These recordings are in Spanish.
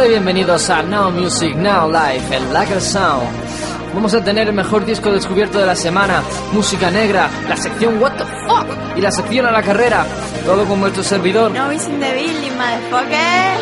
Hola y bienvenidos a Now Music Now Live, el Lager Sound. Vamos a tener el mejor disco descubierto de la semana, música negra, la sección What the Fuck y la sección a la carrera. Todo con vuestro servidor. No missing the Billy, motherfucker.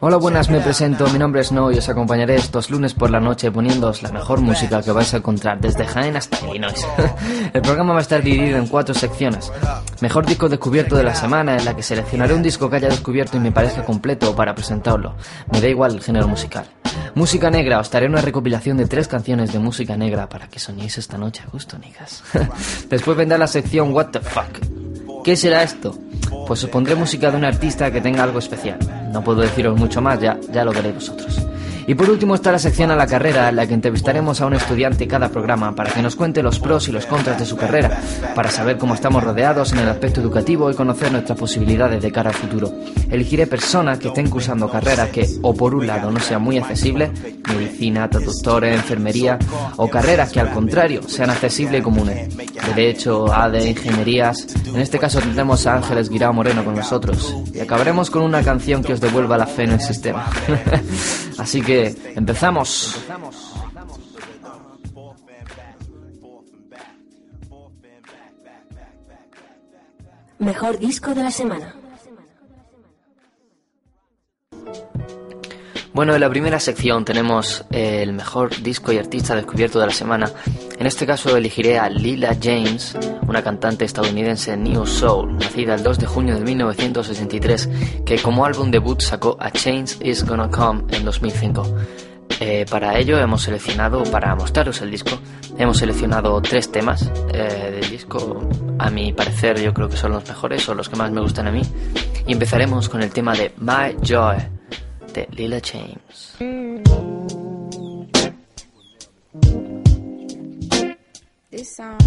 Hola, buenas, me presento, mi nombre es No y os acompañaré estos lunes por la noche poniéndoos la mejor música que vais a encontrar desde Jaén hasta Illinois. El programa va a estar dividido en cuatro secciones. Mejor disco descubierto de la semana, en la que seleccionaré un disco que haya descubierto y me parezca completo para presentarlo. Me da igual el género musical. Música negra, os daré una recopilación de tres canciones de música negra para que soñéis esta noche a gusto, niggas. Después vendrá la sección What the Fuck. ¿Qué será esto? Pues os pondré música de un artista que tenga algo especial. No puedo deciros mucho más, ya, ya lo veréis vosotros. Y por último está la sección a la carrera, en la que entrevistaremos a un estudiante cada programa para que nos cuente los pros y los contras de su carrera, para saber cómo estamos rodeados en el aspecto educativo y conocer nuestras posibilidades de cara al futuro. Elegiré personas que estén cursando carreras que, o por un lado, no sean muy accesibles, medicina, traductores, enfermería, o carreras que al contrario sean accesibles y comunes. Derecho, ADE, ingenierías. En este caso tendremos a Ángeles Guirao Moreno con nosotros. Y acabaremos con una canción que os devuelva la fe en el sistema. Así que empezamos. Mejor disco de la semana. Bueno, en la primera sección tenemos eh, el mejor disco y artista descubierto de la semana. En este caso elegiré a Lila James, una cantante estadounidense New Soul, nacida el 2 de junio de 1963, que como álbum debut sacó A Change Is Gonna Come en 2005. Eh, para ello hemos seleccionado, para mostraros el disco, hemos seleccionado tres temas eh, del disco. A mi parecer yo creo que son los mejores o los que más me gustan a mí. Y empezaremos con el tema de My Joy de Lila James. This song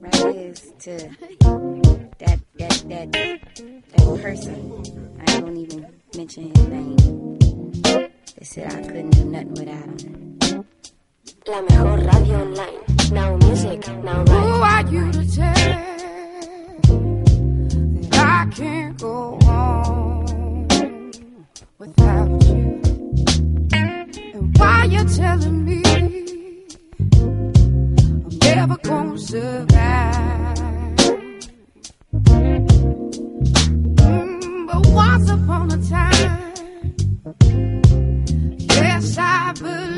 right here is to that that that that person. I don't even mention his name. They said I couldn't do nothing without him. La mejor radio online. Now Music, Now Who are you to tell that I can't go on without you? And why you're telling me I'm never gonna survive? Mm, but once upon a time, yes, I believe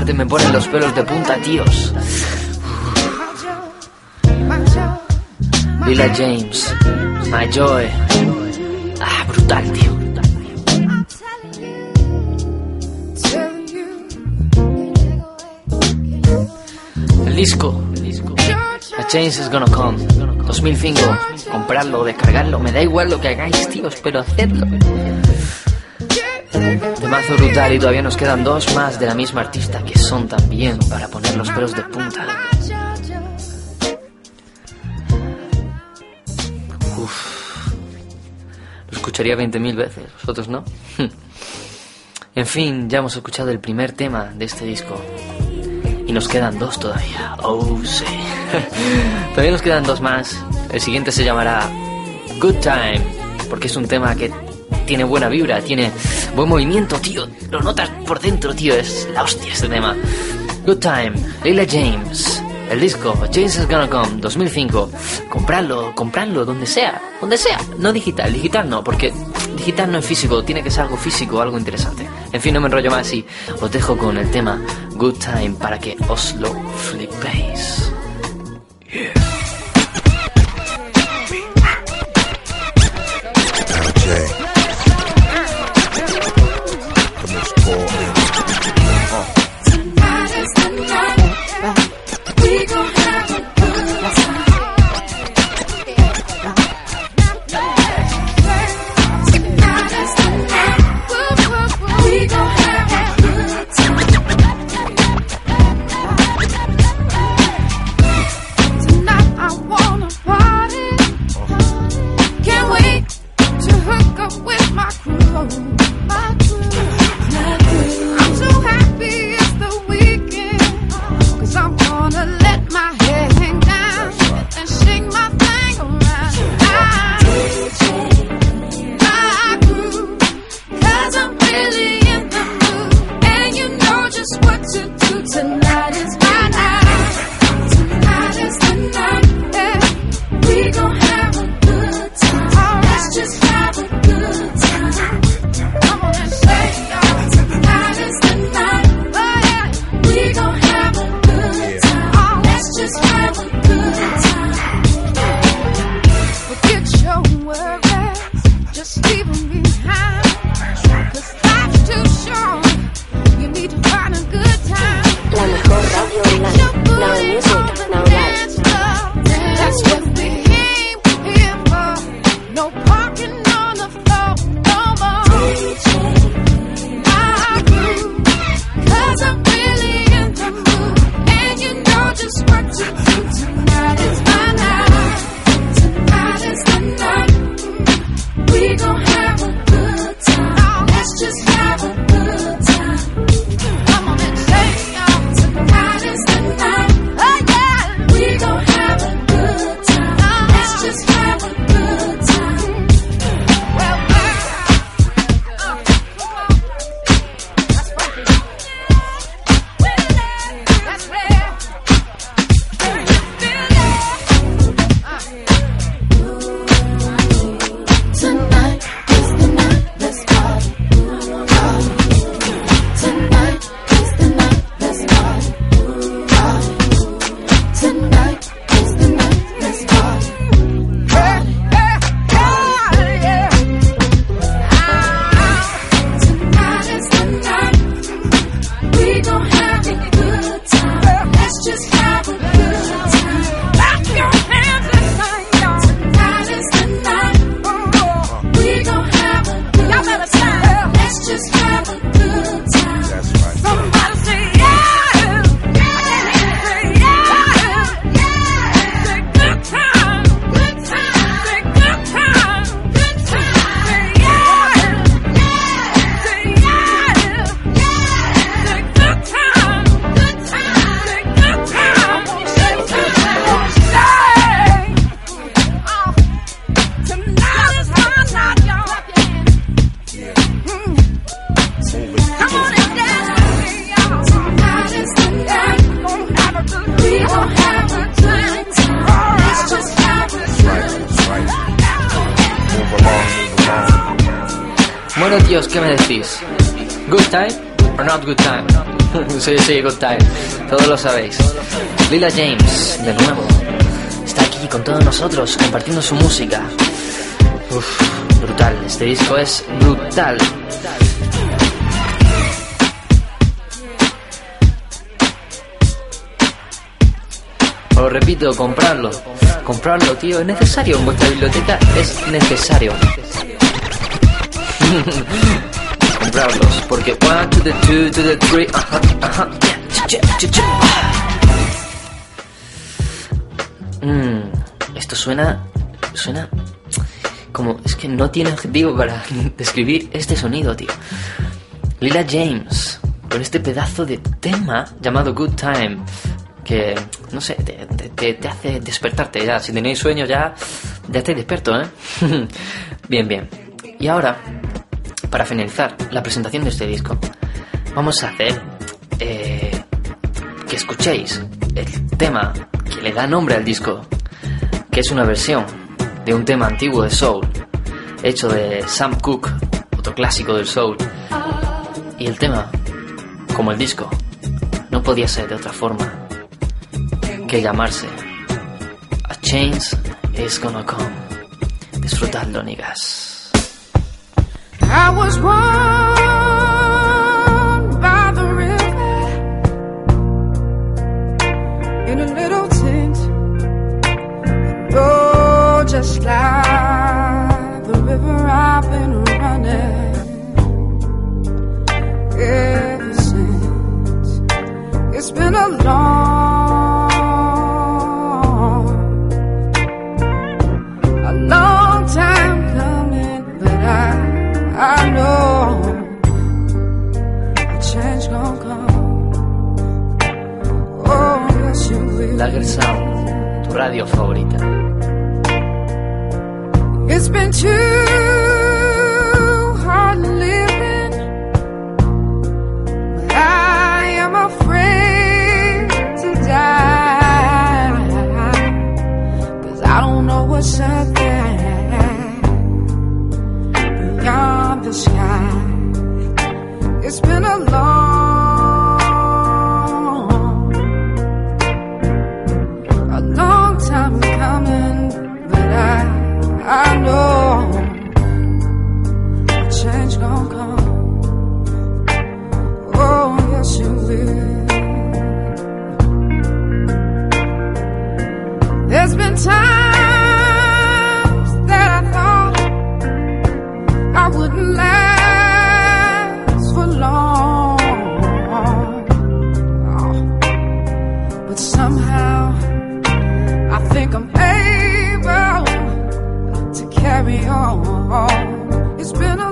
parte me pone los pelos de punta, tíos. Lila James, My Joy. Ah, brutal, tío. El disco. A Change is Gonna Come. 2005. Comprarlo, descargarlo. Me da igual lo que hagáis, tíos, pero hacedlo. Temazo brutal y todavía nos quedan dos más de la misma artista que son también para poner los pelos de punta. Uf. Lo escucharía 20.000 veces, vosotros no. En fin, ya hemos escuchado el primer tema de este disco. Y nos quedan dos todavía. Oh, sí. todavía nos quedan dos más. El siguiente se llamará Good Time. Porque es un tema que tiene buena vibra, tiene buen movimiento, tío. Lo notas por dentro, tío. Es la hostia este tema. Good Time, Leila James. El disco James is Gonna Come 2005. Compradlo, compradlo, donde sea, donde sea. No digital, digital no, porque digital no es físico, tiene que ser algo físico, algo interesante. En fin, no me enrollo más y os dejo con el tema Good Time para que os lo flipéis. The sabéis. Lila James, de nuevo, está aquí con todos nosotros, compartiendo su música. Uf, brutal. Este disco es brutal. Os repito, comprarlo. Comprarlo, tío, es necesario en vuestra biblioteca, es necesario. comprarlos, porque one to the two to the three, ajá, ajá, Mm, esto suena, suena como, es que no tiene adjetivo para describir este sonido, tío. Lila James, con este pedazo de tema llamado Good Time, que, no sé, te hace despertarte ya. Si tenéis sueño ya, ya estáis despierto, ¿eh? bien, bien. Y ahora, para finalizar la presentación de este disco, vamos a hacer eh, que escuchéis el tema que le da nombre al disco, que es una versión de un tema antiguo de soul, hecho de Sam Cooke, otro clásico del soul. Y el tema, como el disco, no podía ser de otra forma que llamarse A Change is Gonna Come. Disfrutadlo, niggas. Lager Sound, tu radio favorita. It's been too beyond the sky. It's been a long, But somehow I think I'm able to carry on. It's been a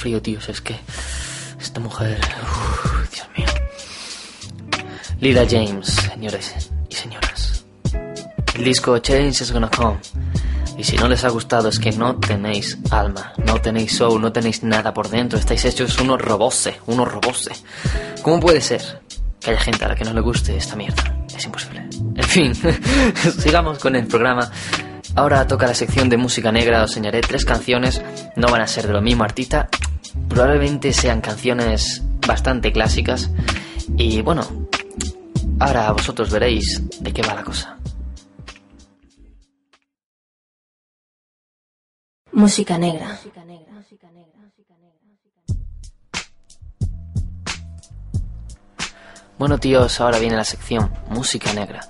frío, tíos, es que esta mujer... uf, Dios mío. Lila James, señores y señoras. El disco Change is Gonna Come. Y si no les ha gustado es que no tenéis alma, no tenéis soul, no tenéis nada por dentro, estáis hechos unos robose, unos robose. ¿Cómo puede ser que haya gente a la que no le guste esta mierda? Es imposible. En fin, sigamos con el programa. Ahora toca la sección de música negra, os enseñaré tres canciones, no van a ser de lo mismo artista, probablemente sean canciones bastante clásicas y bueno, ahora vosotros veréis de qué va la cosa. Música negra. Bueno tíos, ahora viene la sección Música Negra.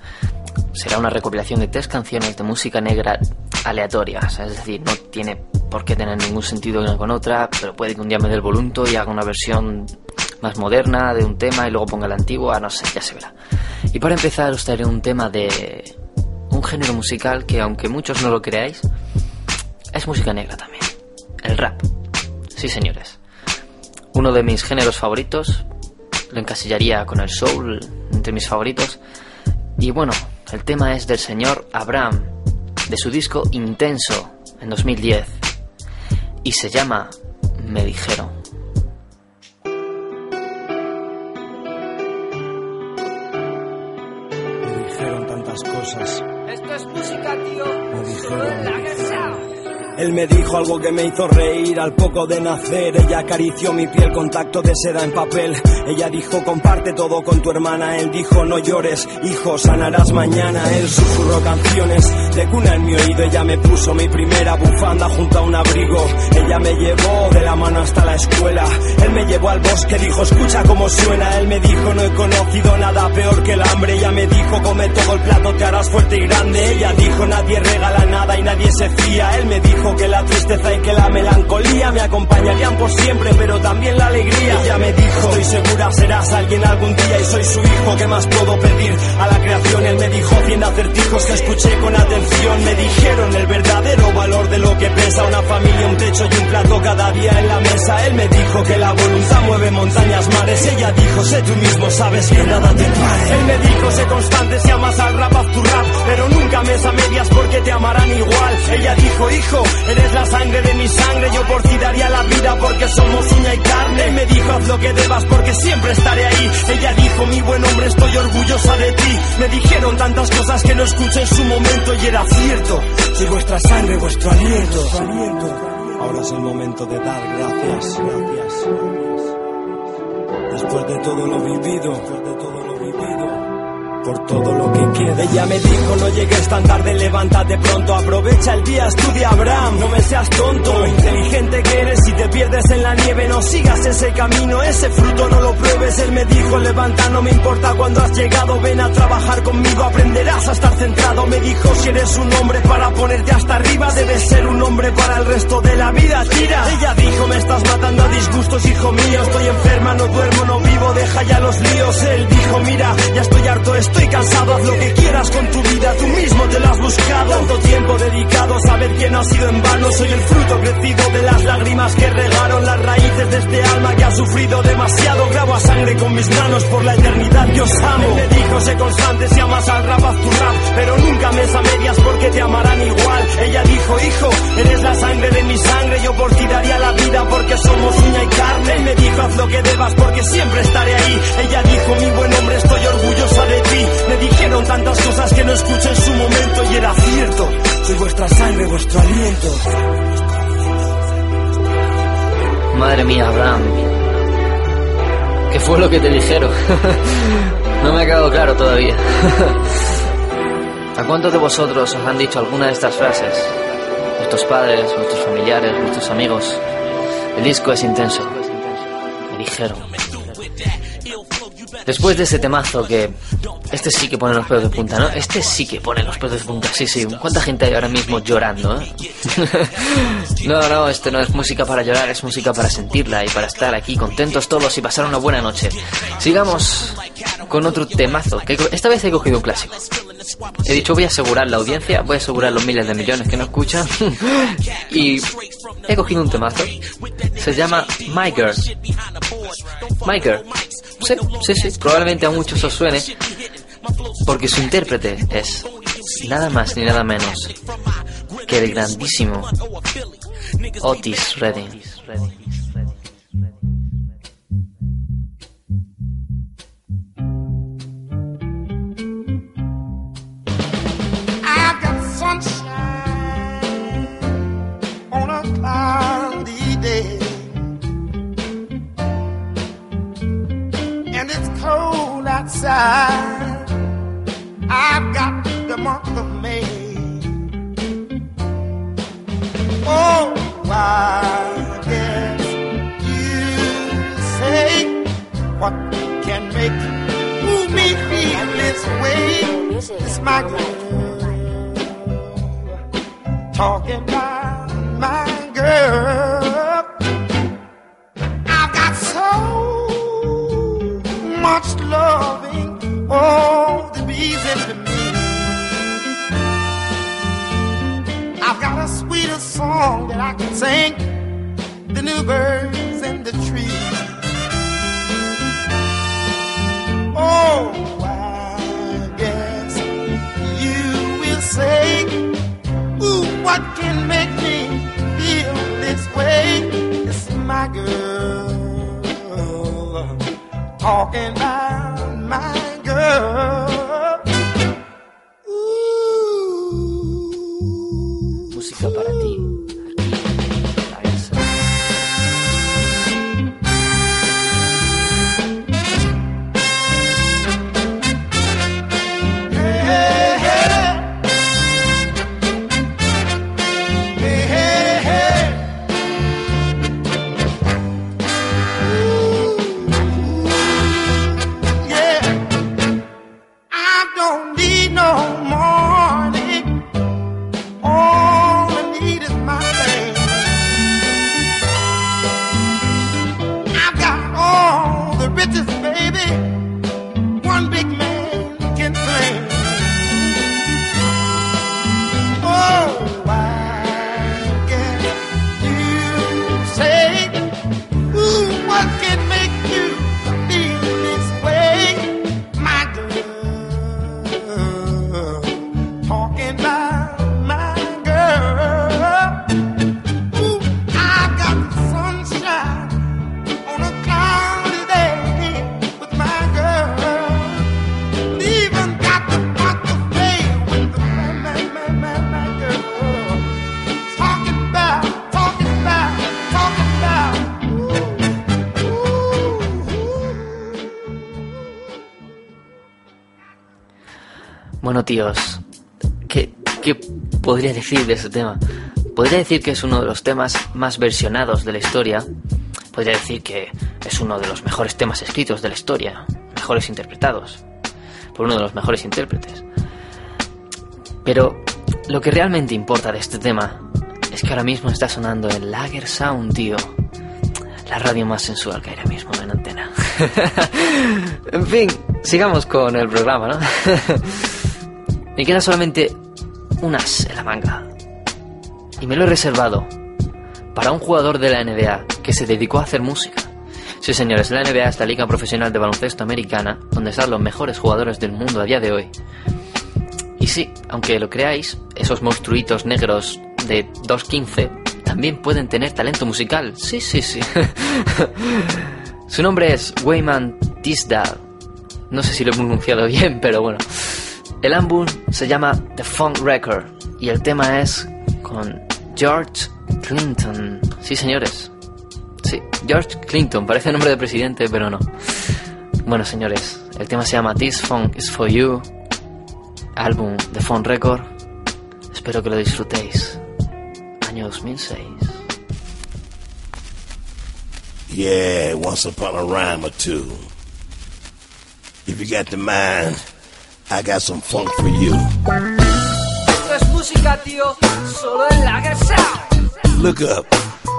Será una recopilación de tres canciones de música negra aleatorias, es decir, no tiene por qué tener ningún sentido una con otra, pero puede que un día me dé el volunto y haga una versión más moderna de un tema y luego ponga la antigua, no sé, ya se verá. Y para empezar os traeré un tema de un género musical que aunque muchos no lo creáis, es música negra también. El rap. Sí, señores. Uno de mis géneros favoritos. Lo encasillaría con el soul entre mis favoritos. Y bueno, el tema es del señor Abraham, de su disco Intenso, en 2010. Y se llama Me dijeron. Me dijeron tantas cosas. Esto es música, tío. Me dijeron. Él me dijo algo que me hizo reír al poco de nacer. Ella acarició mi piel, contacto de seda en papel. Ella dijo, comparte todo con tu hermana. Él dijo, no llores, hijo, sanarás mañana. Él susurró canciones de cuna en mi oído. Ella me puso mi primera bufanda junto a un abrigo. Ella me llevó de la mano hasta la escuela. Él me llevó al bosque, dijo, escucha cómo suena. Él me dijo, no he conocido nada peor que el hambre. Ella me dijo, come todo el plato, te harás fuerte y grande. Ella dijo, nadie regala nada y nadie se fía. Él me dijo que la tristeza y que la melancolía me acompañarían por siempre, pero también la alegría. Ella me dijo, estoy segura serás alguien algún día y soy su hijo. ¿Qué más puedo pedir a la creación? Él me dijo cien acertijos que escuché con atención. Me dijeron el verdadero valor de lo que pesa una familia, un techo y un plato cada día en la mesa. Él me dijo que la voluntad mueve montañas, mares. Ella dijo, sé tú mismo, sabes que nada te pare. Él me dijo, sé constante si amas al rap, haz tu rap, pero nunca mes a medias porque te amarán igual. Ella dijo, hijo, eres la sangre de mi sangre, yo por ti daría la vida porque somos uña y carne. Me dijo, haz lo que debas porque siempre estaré ahí. Ella dijo, mi buen hombre, estoy orgullosa de ti. Me dijeron tantas cosas que no escuché en su momento y era cierto. Soy vuestra sangre, vuestro aliento. Ahora es el momento de dar. Gracias. Después de todo lo vivido, por todo lo que queda. Ella me dijo, no llegues tan tarde, levántate pronto, aprovecha el día, estudia Abraham, no me seas tonto, lo inteligente que eres, si te pierdes en la nieve, no sigas ese camino, ese fruto no lo pruebes. Él me dijo, levanta, no me importa cuando has llegado, ven a trabajar conmigo, aprenderás a estar centrado. Me dijo, si eres un hombre para ponerte hasta arriba, debes ser un hombre para el resto de la vida, tira. Ella dijo, me estás matando a disgustos, hijo mío, estoy enferma, no duermo, no vivo, deja ya los líos. Él dijo, mira, ya estoy harto, estoy cansado, haz lo que quieras con tu vida, tú mismo te lo has buscado. Tanto tiempo dedicado a saber que no ha sido en vano, soy el fruto crecido de las lágrimas que regaron las raíces de este alma que ha sufrido demasiado. Grabo a sangre con mis manos por la eternidad que os amo. Él me dijo, sé constante si amas al rap, haz tu rap, pero nunca mes a medias porque te amarán igual. Ella dijo, hijo, eres la sangre de mi sangre, yo lo que te dijeron? no me ha quedado claro todavía. ¿A cuántos de vosotros os han dicho alguna de estas frases? Vuestros padres, vuestros familiares, vuestros amigos. El disco es intenso. Me dijeron. Después de ese temazo que... Este sí que pone los pelos de punta, ¿no? Este sí que pone los pelos de punta, sí, sí. ¿Cuánta gente hay ahora mismo llorando, eh? no, no, esto no es música para llorar, es música para sentirla y para estar aquí contentos todos y pasar una buena noche. Sigamos con otro temazo, que esta vez he cogido un clásico. He dicho voy a asegurar la audiencia, voy a asegurar los miles de millones que no escuchan y he cogido un temazo se llama My Girl. Sí, sí, sí, probablemente a muchos os suene, porque su intérprete es nada más ni nada menos que el grandísimo Otis Redding. Day. And it's cold outside. I've got the month of May. Oh, you say what can make me feel this way. It's my girl talking about I can sing the new birds in the trees. Oh, I guess you will say, Ooh, what can make me feel this way? It's my girl talking about my girl. Bueno, tíos, ¿qué, ¿qué podría decir de este tema? Podría decir que es uno de los temas más versionados de la historia. Podría decir que es uno de los mejores temas escritos de la historia, mejores interpretados, por uno de los mejores intérpretes. Pero lo que realmente importa de este tema es que ahora mismo está sonando en Lager Sound, tío. La radio más sensual que hay ahora mismo en antena. en fin, sigamos con el programa, ¿no? Me queda solamente un as en la manga. Y me lo he reservado para un jugador de la NBA que se dedicó a hacer música. Sí, señores, la NBA es la liga profesional de baloncesto americana, donde están los mejores jugadores del mundo a día de hoy. Y sí, aunque lo creáis, esos monstruitos negros de 2.15 también pueden tener talento musical. Sí, sí, sí. Su nombre es Wayman Tisdale. No sé si lo he pronunciado bien, pero bueno. El álbum se llama The Funk Record y el tema es con George Clinton. Sí, señores. Sí, George Clinton. Parece nombre de presidente, pero no. Bueno, señores, el tema se llama This Funk is for You. Álbum The Funk Record. Espero que lo disfrutéis. Año 2006. Yeah, once upon a rhyme or two. If you got the mind, I got some funk for you. Esto es música, tío, solo en Lager Sound. Look up.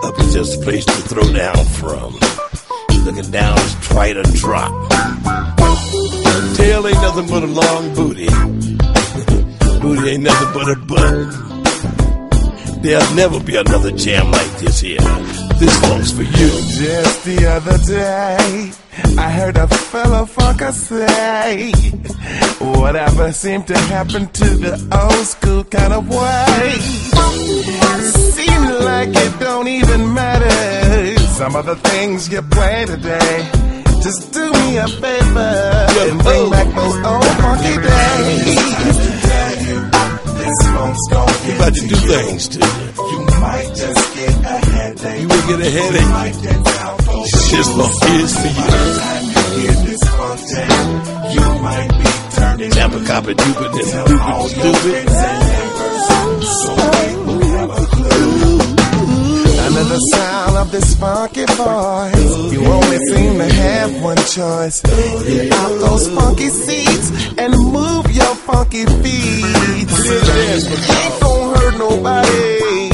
Up is just a place to throw down from. Looking down is try to drop. Tail ain't nothing but a long booty. booty ain't nothing but a butt. There'll never be another jam like this here. This one's for you. Just the other day, I heard a fellow funker say, Whatever seemed to happen to the old school kind of way. Seems like it don't even matter. Some of the things you play today. Just do me a favor and bring oh. back those old funky days. This gonna You about to do things to you. You might just get a headache. You will get a headache. This funk is for you. You might be turning Tampa copy stupid and stupid stupid. so Under the sound of this funky voice, you only seem to have one choice. Get out those funky seats and move your funky feet. Ain't gonna hurt nobody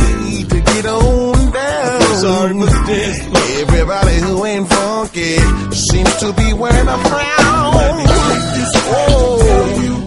to get on down. Sorry for the dance. Everybody who ain't funky seems to be wearing a frown. Oh,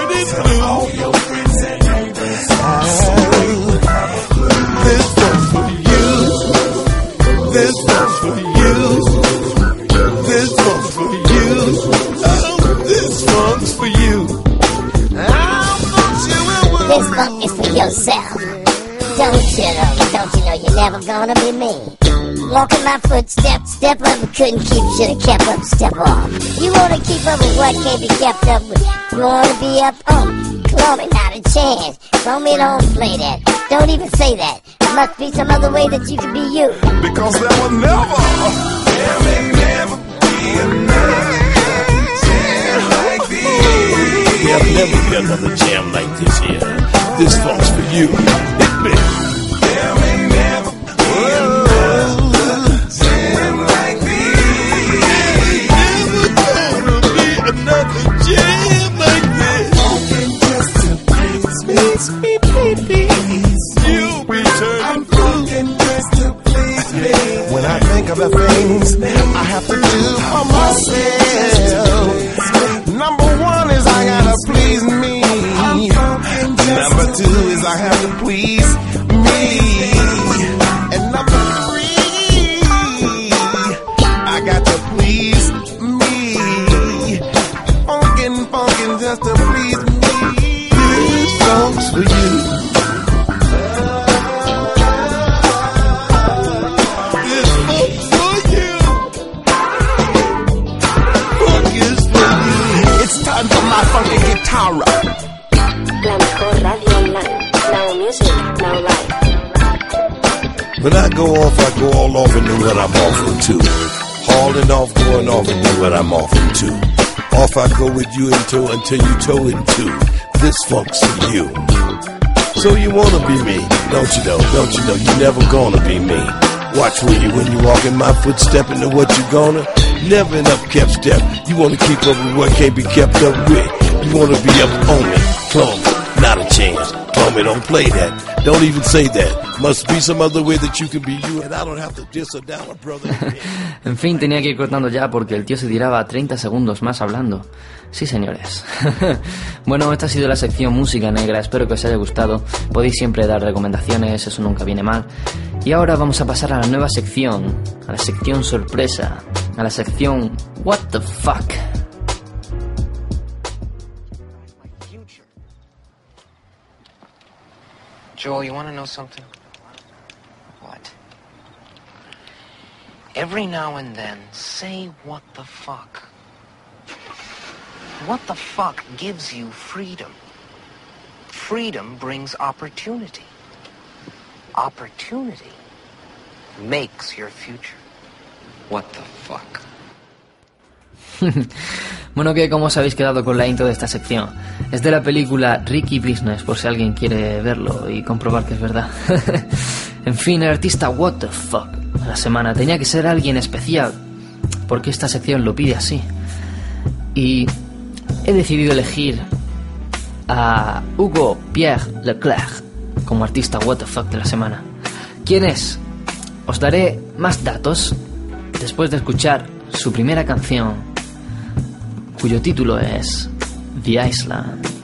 This funk is for yourself. Don't you know, don't you know you're never gonna be me? Walking my footsteps, step up and couldn't keep, should've kept up, step off. You wanna keep up with what can't be kept up with? You wanna be up, oh, call me not a chance. Call me don't play that. Don't even say that. There must be some other way that you can be you. Because there will never, there may never be another jam like this. There'll never be another jam like this here. This funk's for you. There never another like this. Never gonna be another jam like this. Just to please me, please. You'll I'm just to please. When I think the things I have to do for myself, When I go off, I go all off into what I'm off to. Hauling off, going off into what I'm off to. Off I go with you into until you toe into. This funk's for you. So you wanna be me, don't you know? Don't you know you never gonna be me? Watch where you when you walk in my footstep into what you gonna. Never up kept step. You wanna keep up with what can't be kept up with. You wanna be up on me, clone me, not a chance. Don't play that. Don't even say that. Must be some other way that you can be you, and I don't have to diss brother. En fin, tenía que ir cortando ya porque el tío se tiraba 30 segundos más hablando. Sí, señores. bueno, esta ha sido la sección Música Negra. Espero que os haya gustado. Podéis siempre dar recomendaciones, eso nunca viene mal. Y ahora vamos a pasar a la nueva sección, a la sección sorpresa, a la sección What the fuck. Joel, you want to know something? What? Every now and then, say what the fuck. What the fuck gives you freedom? Freedom brings opportunity. Opportunity makes your future. What the fuck? Bueno, que como os habéis quedado con la intro de esta sección. Es de la película Ricky Business, por si alguien quiere verlo y comprobar que es verdad. en fin, el artista What the fuck de la semana tenía que ser alguien especial, porque esta sección lo pide así. Y he decidido elegir a Hugo Pierre Leclerc como artista What the fuck de la semana. ¿Quién es? Os daré más datos después de escuchar su primera canción, cuyo título es The Island.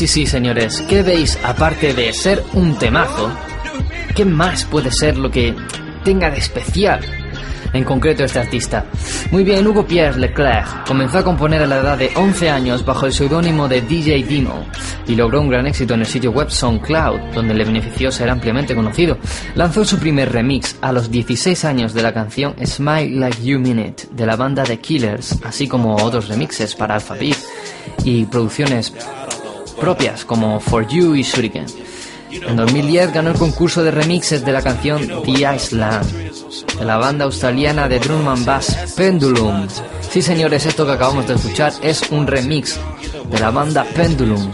Sí, sí, señores. ¿Qué veis? Aparte de ser un temazo, ¿qué más puede ser lo que tenga de especial? En concreto este artista. Muy bien, Hugo Pierre Leclerc comenzó a componer a la edad de 11 años bajo el seudónimo de DJ Dino y logró un gran éxito en el sitio web SoundCloud, donde le benefició ser ampliamente conocido. Lanzó su primer remix a los 16 años de la canción Smile Like You Mean It de la banda The Killers, así como otros remixes para Alphabet y producciones propias como For You y Shuriken. En 2010 ganó el concurso de remixes de la canción The Island de la banda australiana de drum and bass Pendulum Sí, señores, esto que acabamos de escuchar es un remix de la banda Pendulum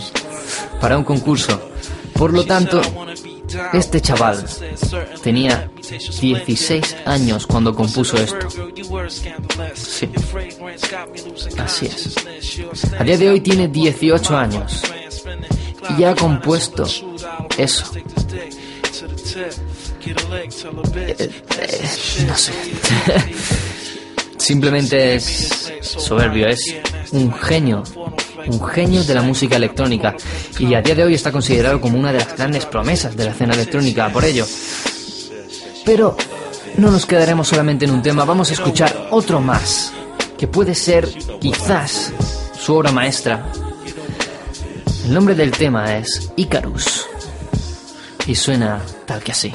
para un concurso. Por lo tanto, este chaval tenía 16 años cuando compuso esto. Sí, así es. A día de hoy tiene 18 años y ha compuesto eso. Eh, no sé. Simplemente es soberbio, es un genio, un genio de la música electrónica y a día de hoy está considerado como una de las grandes promesas de la escena electrónica por ello. Pero no nos quedaremos solamente en un tema, vamos a escuchar otro más, que puede ser quizás su obra maestra. El nombre del tema es Icarus y suena tal que así.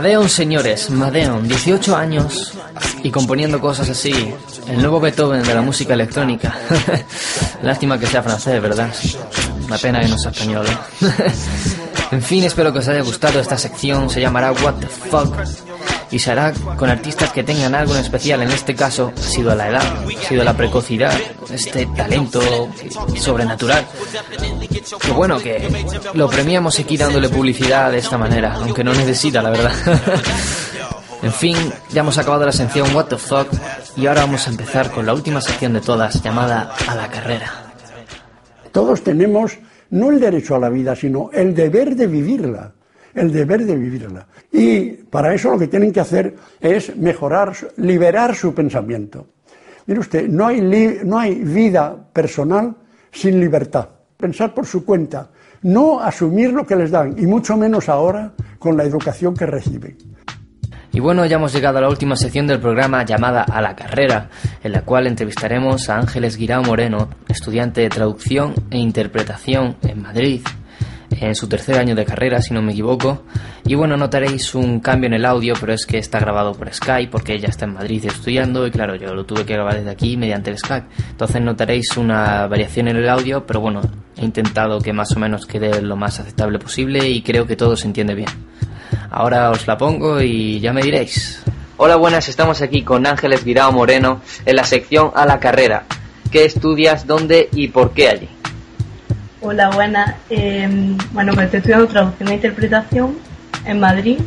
Madeon, señores, Madeon, 18 años y componiendo cosas así. El nuevo Beethoven de la música electrónica. Lástima que sea francés, ¿verdad? Una pena que no sea español. ¿eh? en fin, espero que os haya gustado esta sección. Se llamará What the Fuck y se hará con artistas que tengan algo en especial. En este caso ha sido la edad, ha sido la precocidad, este talento sobrenatural. Que bueno, que lo premiamos aquí dándole publicidad de esta manera, aunque no necesita, la verdad. En fin, ya hemos acabado la sección What the Fuck y ahora vamos a empezar con la última sección de todas llamada A la carrera. Todos tenemos no el derecho a la vida, sino el deber de vivirla. El deber de vivirla. Y para eso lo que tienen que hacer es mejorar, liberar su pensamiento. Mire usted, no hay, no hay vida personal sin libertad. Pensar por su cuenta, no asumir lo que les dan, y mucho menos ahora con la educación que reciben. Y bueno, ya hemos llegado a la última sección del programa llamada A la carrera, en la cual entrevistaremos a Ángeles Guirao Moreno, estudiante de traducción e interpretación en Madrid, en su tercer año de carrera, si no me equivoco. Y bueno, notaréis un cambio en el audio, pero es que está grabado por Skype, porque ella está en Madrid estudiando, y claro, yo lo tuve que grabar desde aquí mediante el Skype. Entonces notaréis una variación en el audio, pero bueno, he intentado que más o menos quede lo más aceptable posible y creo que todo se entiende bien. Ahora os la pongo y ya me diréis. Hola, buenas, estamos aquí con Ángeles Guirao Moreno en la sección A la carrera. ¿Qué estudias, dónde y por qué allí? Hola, buenas. Eh, bueno, pues estoy estudiando traducción e interpretación en Madrid.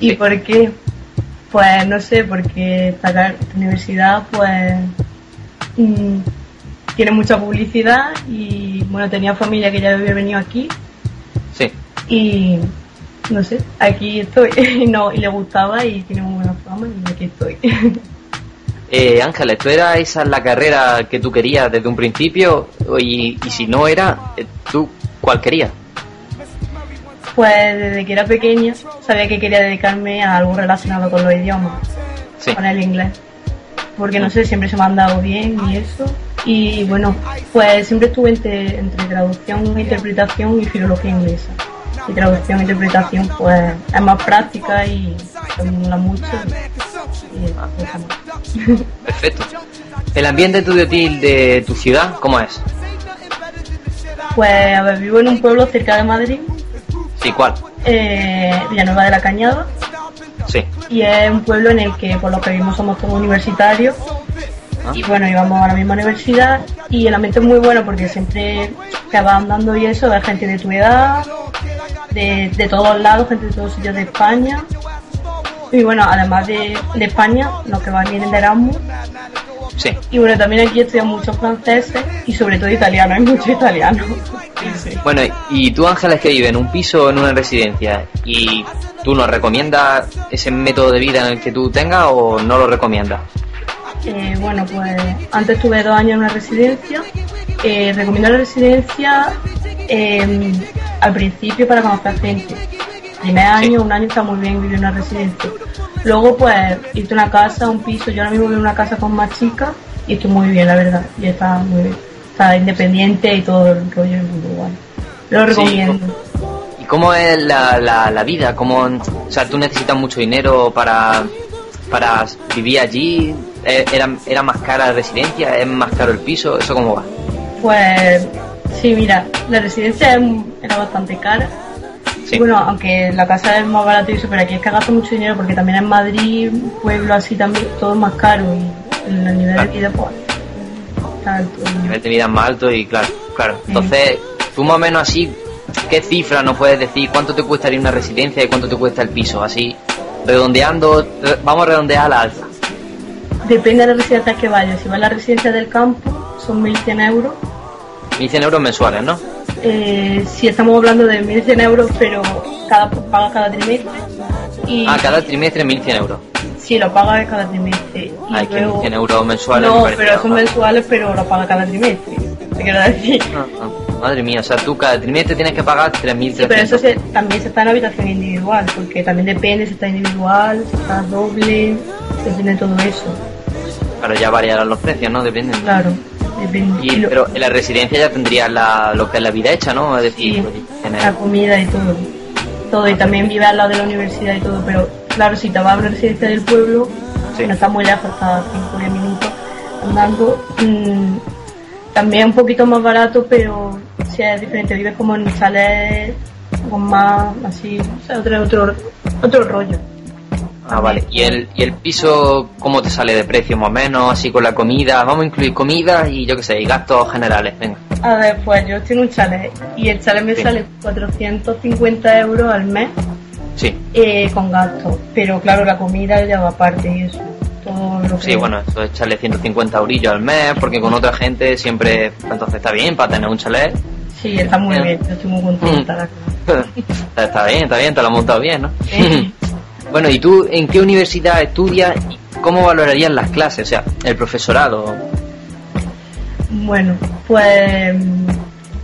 ¿Y por qué? Pues no sé, porque esta, esta universidad pues mm, tiene mucha publicidad y bueno, tenía familia que ya había venido aquí Sí. y no sé, aquí estoy y no y le gustaba y tiene muy buena fama y aquí estoy. Eh, Ángeles, ¿tú era esa la carrera que tú querías desde un principio? Y, y si no era, eh, ¿tú cuál querías? Pues desde que era pequeña sabía que quería dedicarme a algo relacionado con los idiomas, con el inglés. Porque no sé, siempre se me han dado bien y eso. Y bueno, pues siempre estuve entre, entre traducción, interpretación y filología inglesa. Y traducción e interpretación pues es más práctica y mola mucho. Perfecto. ¿El ambiente estudiantil de tu ciudad, cómo es? Pues a ver, vivo en un pueblo cerca de Madrid, Sí, ¿cuál? eh, Villanueva de la Cañada. Sí. y es un pueblo en el que por lo que vimos somos todos universitarios y bueno íbamos a la misma universidad y el ambiente es muy bueno porque siempre te vas andando y eso de gente de tu edad de, de todos lados gente de todos sitios de España y bueno además de, de España los que van vienen de Erasmus Sí. y bueno también aquí estudian muchos franceses y sobre todo italianos hay muchos italianos Bueno, y tú, Ángeles, que vive en un piso o en una residencia, ¿y tú nos recomiendas ese método de vida en el que tú tengas o no lo recomiendas? Eh, bueno, pues antes tuve dos años en una residencia. Eh, recomiendo la residencia eh, al principio para conocer gente. Primer año, un año está muy bien vivir en una residencia. Luego, pues, irte a una casa, un piso. Yo ahora mismo vivo en una casa con más chicas y estoy muy bien, la verdad. Y está muy bien. Está independiente y todo el rollo es muy guay. Lo recomiendo. ¿Y cómo es la, la, la vida? ¿Cómo, o sea, tú necesitas mucho dinero para, para vivir allí. Eh, ¿Era, ¿Era más cara la residencia? ¿Es más caro el piso? ¿Eso cómo va? Pues sí, mira, la residencia es- era bastante cara. Y Bueno, aunque la casa es más barata y eso, pero aquí es que gasto mucho dinero porque también en Madrid, pueblo así también, todo es más caro y el nivel de vida pues alto. El nivel de vida es más alto y claro, claro. Entonces, tú más o menos así, ¿qué cifra nos puedes decir? ¿Cuánto te cuestaría una residencia y cuánto te cuesta el piso? Así, redondeando, re- vamos a redondear a la alza. Depende de la residencia que vayas. Si vas a la residencia del campo, son 1.100 euros. 1.100 euros mensuales, ¿no? Eh, si estamos hablando de 1.100 euros, pero cada pagas cada trimestre. Y Ah, cada trimestre 1.100 euros. si lo pagas cada trimestre. Y Hay que luego- 1.100 euros mensuales. me No, pero son normal. mensuales, pero lo paga cada trimestre. Te quiero decir. Ah, ah, Madre mía, o sea, tú cada trimestre tienes que pagar 3.300. Sí, pero eso se- también se está en habitación individual, porque también depende si está individual, si está doble, depende de todo eso. Claro, ya variarán los precios, ¿no? Dependen. Claro, depende. Y, pero en la residencia ya tendrías la, lo que es la vida hecha, ¿no? Es decir, pues, tener- La comida y todo. Todo, y también vive al lado de la universidad y todo, pero claro, si te vas a una residencia del pueblo, Sí. no está muy lejos, está a 5 o 10 minutos andando. mm, también un poquito más barato, pero si es diferente, vives como en chalets con más, así, o sea, otro, otro, otro rollo. Ah, vale. ¿Y el, ¿Y el piso cómo te sale de precio más o menos? Así con la comida. Vamos a incluir comida y yo qué sé, y gastos generales. Venga. A ver, pues yo tengo un chalet y el chalet me Sí. sale 450 euros al mes Sí. eh, con gastos. Pero claro, la comida ya va aparte y eso. Todo lo que Sí, bueno, eso es echarle 150 eurillos al mes, porque con otra gente siempre, entonces está bien para tener un chalet. Sí, está muy bien. Yo estoy muy contenta. verdad. está bien, está bien, te lo has montado bien, ¿no? bueno, ¿y tú en qué universidad estudias y cómo valorarías las clases? O sea, el profesorado. Bueno, pues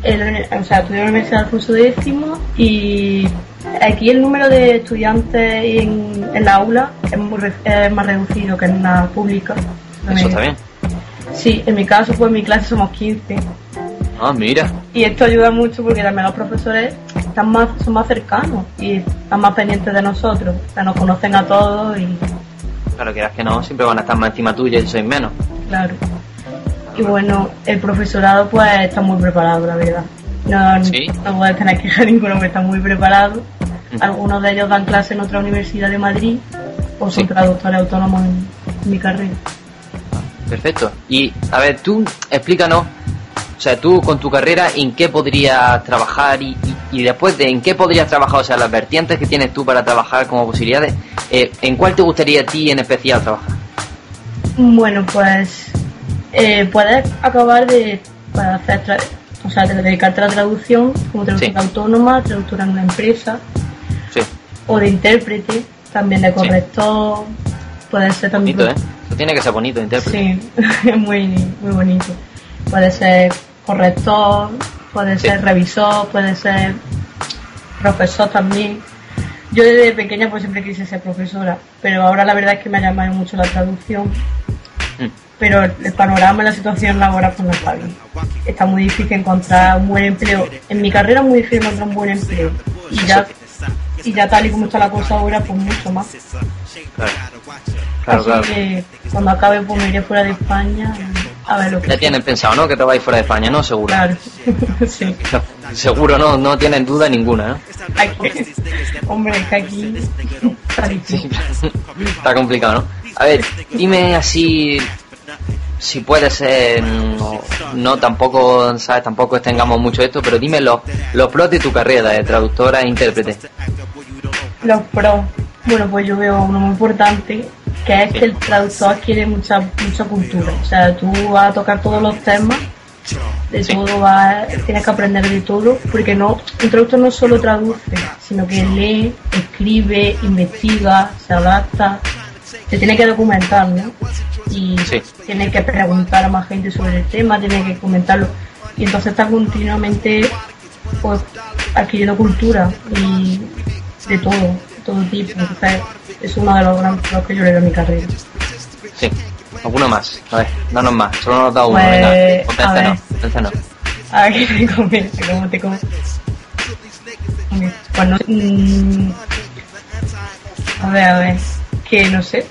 el, o sea, estudié en la Universidad Alfonso X y aquí el número de estudiantes en, en la aula es, muy es más reducido que en una pública. Eso está bien. Sí, en mi caso, pues en mi clase somos 15 Ah, mira. y esto ayuda mucho porque también los profesores están más, son más cercanos y están más pendientes de nosotros, o sea, nos conocen a todos y Claro, quieras que no, siempre van a estar más encima tuya y sois menos. Claro. Y bueno, el profesorado pues está muy preparado, la verdad. No, Sí. no puedes tener queja ninguno, que está muy preparado. Algunos de ellos dan clase en otra universidad de Madrid o son traductores autónomos en mi carrera. Perfecto. Y, a ver, tú explícanos, o sea, tú con tu carrera, ¿en qué podrías trabajar? Y, y, y después de en qué podrías trabajar, o sea, las vertientes que tienes tú para trabajar como posibilidades, eh, ¿en cuál te gustaría a ti en especial trabajar? Bueno, pues eh, puedes acabar de para hacer tra- o sea, de dedicarte a la traducción como traductora autónoma, traductora en una empresa Sí. o de intérprete, también de corrector, puede ser también Bonito, ¿eh? Eso tiene que ser bonito, intérprete. Sí, muy, muy bonito. Puede ser corrector, puede ser revisor, puede ser profesor también. Yo desde pequeña pues siempre quise ser profesora, pero ahora la verdad es que me ha llamado mucho la traducción. Mm. Pero el panorama, la situación laboral pues no está bien. Está muy difícil encontrar un buen empleo. En mi carrera es muy difícil encontrar un buen empleo. Y ya, y ya tal y como está la cosa ahora, pues mucho más. Claro, claro. Así claro. que cuando acabe pues me iré fuera de España a ver lo que Ya tienen pensado, ¿no? Que te vais fuera de España, ¿no? Seguro. Claro, sí. No, seguro, ¿no? No tienen duda ninguna, ¿no? Aquí, hombre, es que aquí está complicado, ¿no? A ver, dime así, si puede ser, no, no tampoco, ¿sabes? Tampoco tengamos mucho esto, pero dime los, los pros de tu carrera de traductora e intérprete. Los pros, bueno, pues yo veo uno muy importante, que es que el traductor adquiere mucha, mucha cultura. O sea, tú vas a tocar todos los temas, de todo vas, tienes que aprender de todo, porque no, un traductor no solo traduce, sino que lee, escribe, investiga, se adapta, se tiene que documentar, ¿no? Y tiene que preguntar a más gente sobre el tema, tiene que comentarlo. Y entonces está continuamente pues, adquiriendo cultura y de todo, todo tipo. Es uno de los grandes que yo le veo a mi carrera. Sí. ¿Alguno más? A ver, danos más. Solo nos da uno, Pues, venga. a ver. Convéncenos, convéncenos. A ver, ¿qué te convence? ¿Cómo te convence? Pues no, mm, a ver, a ver, que no sé.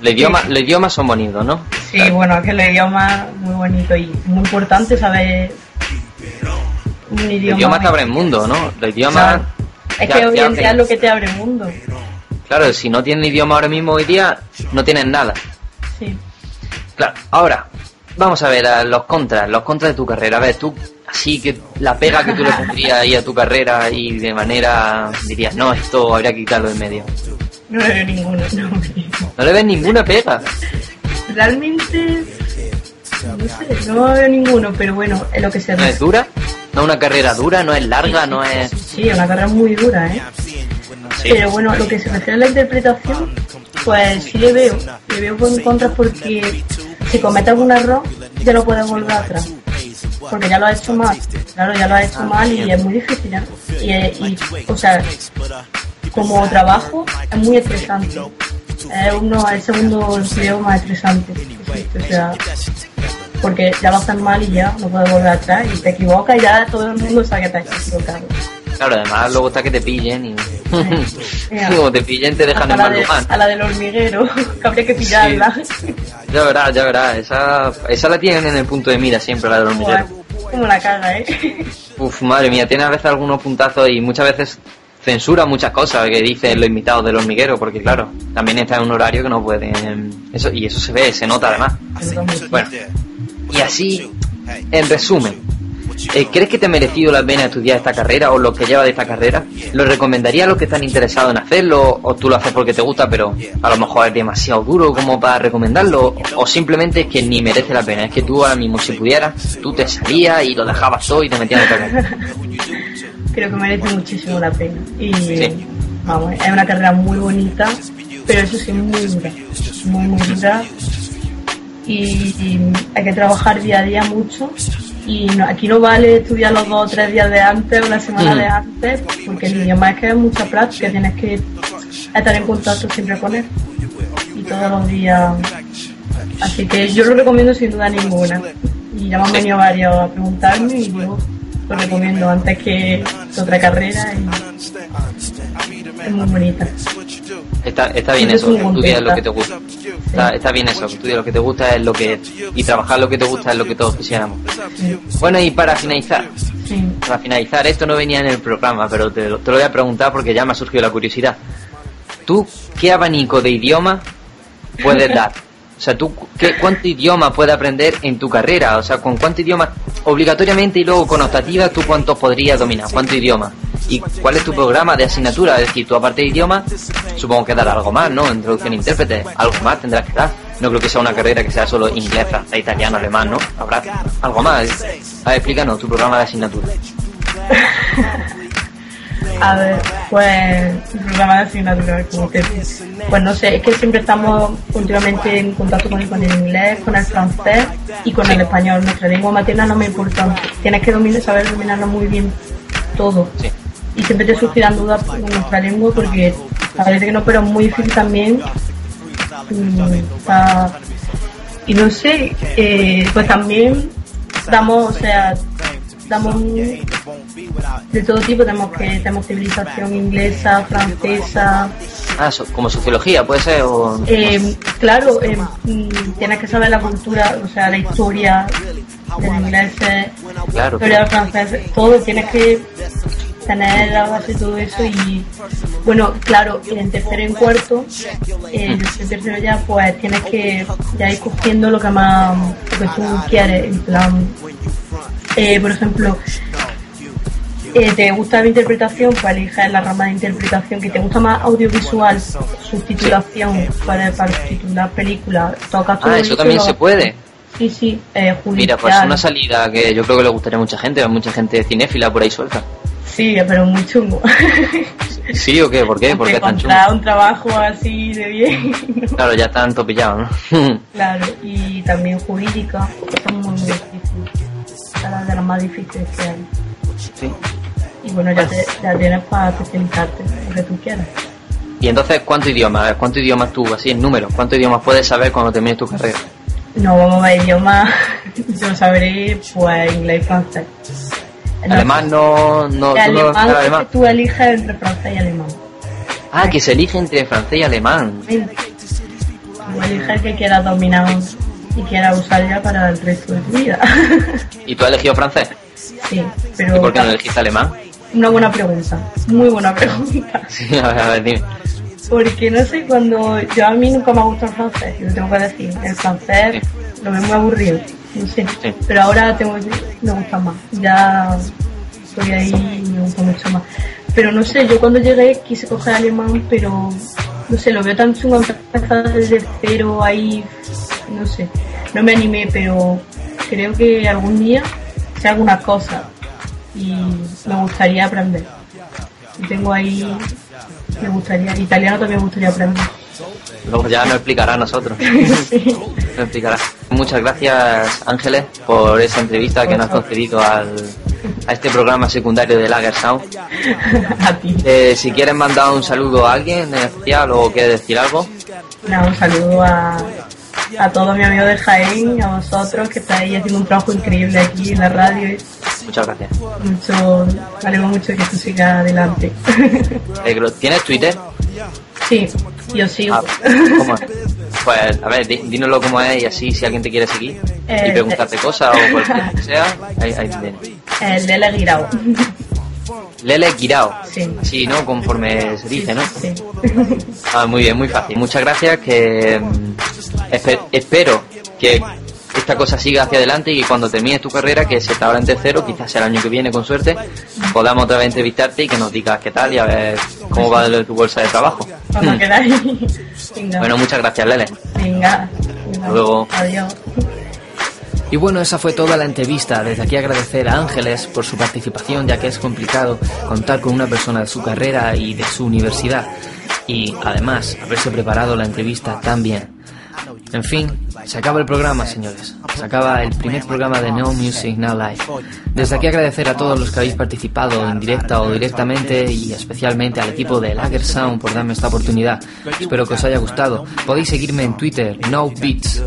Los idiomas, los idiomas son bonitos, ¿no? Sí, bueno, que el idioma muy bonito y muy importante saber un Los idioma. idiomas te abren mundo, ¿no? Los idiomas... Claro. Es ya- que hoy en día es lo que te abre el mundo. Claro, si no tienen idioma ahora mismo hoy día, no tienen nada. Sí. Claro, ahora, vamos a ver a los contras, los contras de tu carrera. A ver, tú, así que la pega que tú le pondrías ahí a tu carrera y de manera dirías, no, esto habría que quitarlo en medio. No le veo ninguno, no. No le ves ninguna pega. Realmente, no sé, no veo ninguno, pero bueno, es lo que se No es dura, no es una carrera dura, no es larga, no es... Sí, una carrera muy dura, ¿eh? Pero bueno, lo que se refiere a la interpretación, pues sí le veo. Le veo con contras porque si cometes algún error, ya no puedes volver atrás. Porque ya lo has hecho mal. Claro, ya lo has hecho mal y es muy difícil. ¿eh? Y, y, o sea, como trabajo es muy estresante. Es uno, el segundo empleo más estresante. O sea, porque ya lo haces mal y ya no puedes volver atrás y te equivocas y ya todo el mundo sabe que te has equivocado. Claro, además luego está que te pillen y... Como te pillen te dejan en mal de- lugar. a la del hormiguero, que habría que pillarla. Ya verás, ya verás, esa, esa la tienen en el punto de mira siempre, la del hormiguero. Como la caga, ¿eh? Uf, madre mía, tiene a veces algunos puntazos y muchas veces censura muchas cosas que dicen los invitados del hormiguero, porque claro, también está en un horario que no pueden... Eso, y eso se ve, se nota además. Bueno, y así, en resumen, Eh, ¿Crees que te ha merecido la pena estudiar esta carrera o lo que lleva de esta carrera? ¿Lo recomendaría a los que están interesados en hacerlo o tú lo haces porque te gusta pero a lo mejor es demasiado duro como para recomendarlo o simplemente es que ni merece la pena? Es que tú ahora mismo si pudieras, tú te salías y lo dejabas todo y te metías en otra carrera. Creo que merece muchísimo la pena. Y vamos, es una carrera muy bonita, pero eso sí, muy dura. Muy, muy dura. Y, y hay que trabajar día a día mucho. Y no- aquí no vale estudiar los dos o tres días de antes o la semana Mm. de antes, porque el idioma es que es mucha práctica, tienes que estar en contacto siempre con él. Y todos los días. Así que yo lo recomiendo sin duda ninguna. Y ya me han venido varios a preguntarme y yo lo recomiendo antes que otra carrera y es muy bonita. Está, está bien eso, estudias lo que te gusta. Está, está bien eso, que estudias lo que te gusta es lo que y trabajar lo que te gusta es lo que todos quisiéramos. Bueno, y para finalizar, Sí. para finalizar, esto no venía en el programa, pero te, lo- te lo voy a preguntar porque ya me ha surgido la curiosidad. ¿Tú qué abanico de idioma puedes dar? O sea, ¿tú qué, cuánto idioma puedes aprender en tu carrera? O sea, ¿con cuánto idioma obligatoriamente y luego con optativa tú cuántos podrías dominar? ¿Cuánto idioma? ¿Y cuál es tu programa de asignatura? Es decir, tú aparte de idioma, supongo que dar algo más, ¿no? En traducción e intérprete, algo más tendrás que dar. No creo que sea una carrera que sea solo inglés, francés, italiano, alemán, ¿no? Habrá algo más. A ver, explícanos tu programa de asignatura. A ver, pues el programa de asignatura, como que, pues no sé, es que siempre estamos continuamente en contacto con el, con el inglés, con el francés y con el español. Nuestra lengua materna no me importa. Tienes que dominar, saber dominarlo muy bien todo. Y siempre te surgirán dudas con nuestra lengua porque parece que no, pero es muy difícil también. Mm, y no sé, eh, pues también damos, o sea, damos de todo tipo, tenemos que tenemos civilización inglesa, francesa, Ah, so- como sociología, puede ser, o... eh, claro, eh, mm, tienes que saber la cultura, o sea, la historia del inglés, Claro, historia del francés, todo, tienes que tener la base de todo eso y bueno, claro, en tercero y en cuarto, eh, en tercero ya pues tienes que ya ir cogiendo lo que más, lo que tú quieres, en plan, eh, por ejemplo, eh, te gusta la interpretación, pues eliges la rama de interpretación que te gusta más audiovisual, subtitulación para, para subtitular películas, tocas todo Ah, eso también se puede. Sí, sí, eh, Mira, pues una salida que yo creo que le gustaría a mucha gente, mucha gente cinéfila por ahí suelta. Sí, pero muy chungo. ¿Sí o qué? ¿Por qué? ¿Por qué es tan chungo? Un trabajo así de bien, Claro, ya están topillados, ¿no? claro, y también jurídica, son muy, muy difíciles. Son de las más difíciles que hay. Sí. Y bueno, ya, te, ya tienes para especializarte, lo que tú quieras. Y entonces, ¿cuántos idiomas? ¿Cuántos idiomas tú, así en números? ¿Cuántos idiomas puedes saber cuando termines tu carrera? No vamos a ver idiomas, yo sabré pues inglés y francés. Alemán no... no tú no alemán, sabes es que alemán. tú eliges entre francés y alemán. Ah, que se elige entre francés y alemán. Tú eliges el que quieras dominar y quieras usar ya para el resto de tu vida. ¿Y tú has elegido francés? sí, ¿Y pero por qué no elegiste alemán? una buena pregunta, muy buena pregunta. Sí, a ver, a ver, dime. Porque no sé, cuando yo a mí nunca me ha gustado el francés, yo tengo que decir, el francés lo veo muy aburrido, no sé, Sí. pero ahora tengo me gusta más, ya estoy ahí y me gusta mucho más. Pero no sé, yo cuando llegué quise coger alemán, pero no sé, lo veo tan chungo empezar desde cero ahí, no sé, no me animé, pero creo que algún día sé algunas cosas y me gustaría aprender. Y tengo ahí, me gustaría, italiano también me gustaría aprender. Luego ya nos explicará a nosotros. Explicará. Muchas gracias, Ángeles, por esa entrevista que nos has concedido al, a este programa secundario de Lager Sound. Eh, si quieres mandar un saludo a alguien en especial o quieres decir algo, Nada, un saludo a, a todos mis amigos de Jaén, a vosotros que estáis haciendo un trabajo increíble aquí en la radio. muchas gracias. Mucho, alegro mucho que esto siga adelante. Eh, ¿Tienes Twitter? sí, yo sigo. Ah, ¿Cómo es? Pues, a ver, dínoslo cómo es y así si alguien te quiere seguir y preguntarte cosas o cualquier que sea, ahí, ahí tienes. El Lele Guirao. Lele Guirao. Sí. Sí, ¿no? Conforme se dice, ¿no? Sí. Ah, muy bien, muy fácil. Muchas gracias, que mm, espe- espero que esta cosa siga hacia adelante y que cuando termines tu carrera, que se está ahora en tercero, quizás sea el año que viene con suerte, podamos otra vez entrevistarte y que nos digas qué tal y a ver cómo va tu bolsa de trabajo. Cuando queráis. Venga. Bueno, muchas gracias, Lele. Venga. Hasta luego. Adiós. Y bueno, esa fue toda la entrevista. Desde aquí agradecer a Ángeles por su participación, ya que es complicado contar con una persona de su carrera y de su universidad. Y además, haberse preparado la entrevista tan bien. En fin, se acaba el programa, señores. Se acaba el primer programa de No Music Now Live. Desde aquí agradecer a todos los que habéis participado en directa o directamente y especialmente al equipo de Lager Sound por darme esta oportunidad. Espero que os haya gustado. Podéis seguirme en Twitter, No Beats.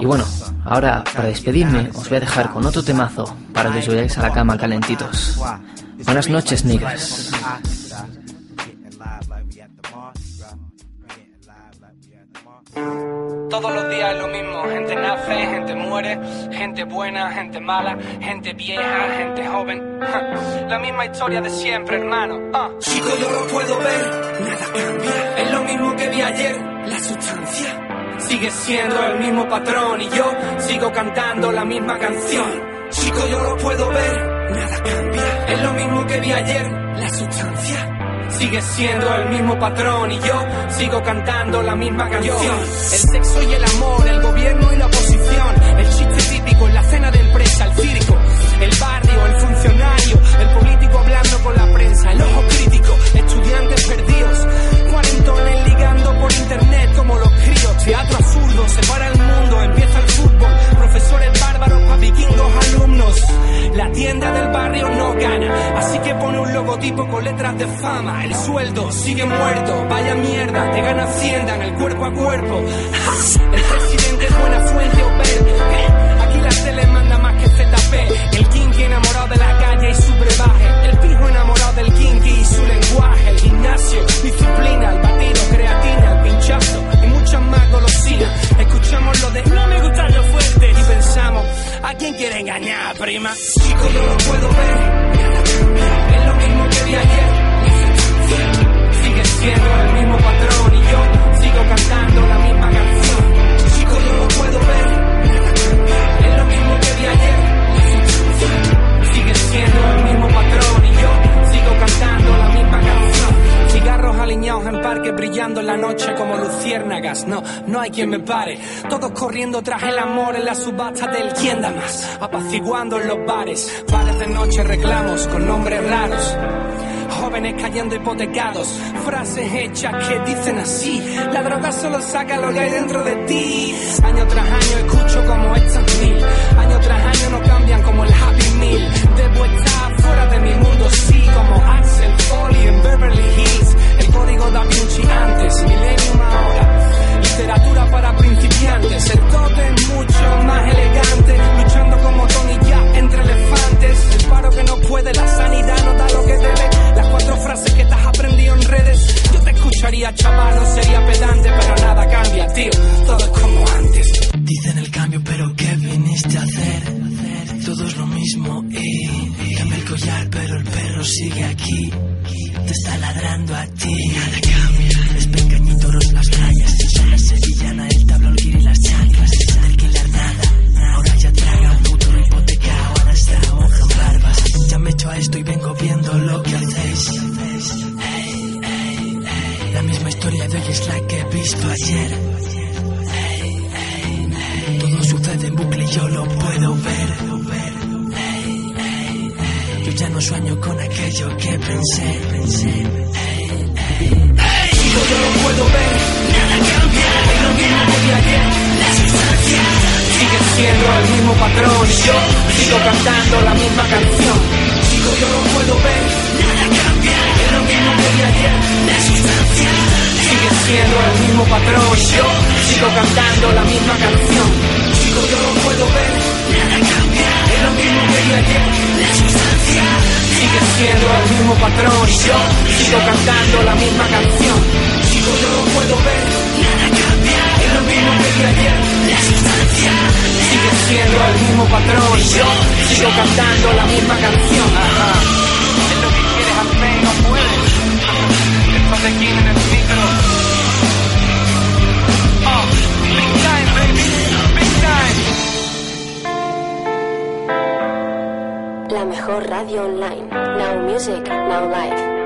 Y bueno, ahora para despedirme os voy a dejar con otro temazo para que os vayáis a la cama calentitos. Buenas noches, niggas. Todos los días es lo mismo, gente nace, gente muere, gente buena, gente mala, gente vieja, gente joven. La misma historia de siempre, hermano. Ah. Chico, yo lo puedo ver, nada cambia. Es lo mismo que vi ayer, la sustancia. Sigue siendo el mismo patrón y yo sigo cantando la misma canción. Chico, yo lo puedo ver, nada cambia. Es lo mismo que vi ayer, la sustancia. Sigue siendo el mismo patrón y yo sigo cantando la misma canción. El sexo y el amor, el gobierno y la oposición, el chiste típico en la cena de empresa, el me pare. Todos corriendo tras el amor en la subasta del quién da más. Apaciguando en los bares. Bares de noche reclamos con nombres raros. Jóvenes cayendo hipotecados, frases hechas que dicen así: La droga solo saca lo que hay dentro de ti. Año tras año escucho como estas mil, año tras año no cambian como el Happy Meal. Debo estar fuera de mi mundo, sí, como Axel Foley en Beverly Hills. El código da Vinci antes, Millennium ahora. Literatura para principiantes, el tote es mucho más elegante, luchando como Tony ya entre elefantes. El paro que no puede, la sanidad no da lo que debe. Las cuatro frases que te has aprendido en redes, yo te escucharía, chaval, no sería pedante, pero nada cambia, tío, todo es como antes. Dicen el cambio, pero ¿qué viniste a hacer? Todo es lo mismo y cambia el collar, pero el perro sigue aquí. Te está ladrando a ti. Nada cambia. Pequeñito las rayas. La sevillana, el tablón, y las chanclas. Sin alquilar nada. Ahora ya traga un futuro hipotecado. Ahora está en barbas. Ya me echo a esto y vengo viendo lo que hacéis. La misma historia de hoy es la que he visto ayer. Todo sucede en bucle y yo lo puedo ver. Yo ya no sueño con aquello que pensé. pensé. Chico, yo lo puedo ver, nada cambia. Es lo mismo vi ayer, la sustancia. Sigue siendo el mismo patrón y yo sigo cantando la misma canción. Chico, yo lo puedo ver, Sigue siendo el mismo patrón y yo sigo cantando la misma canción. Chico, yo lo puedo ver, nada cambia. Es lo mismo que vi ayer, la sustancia. Sigue siendo el mismo patrón y yo sigo cantando la misma canción. Chico, yo lo puedo ver, nada cambia. Es lo mismo que vi ayer, la sustancia. Sigue siendo el mismo patrón y yo sigo cantando la misma canción. Ajá. Es lo que quieres hacer y la mejor radio online. Now music, now life.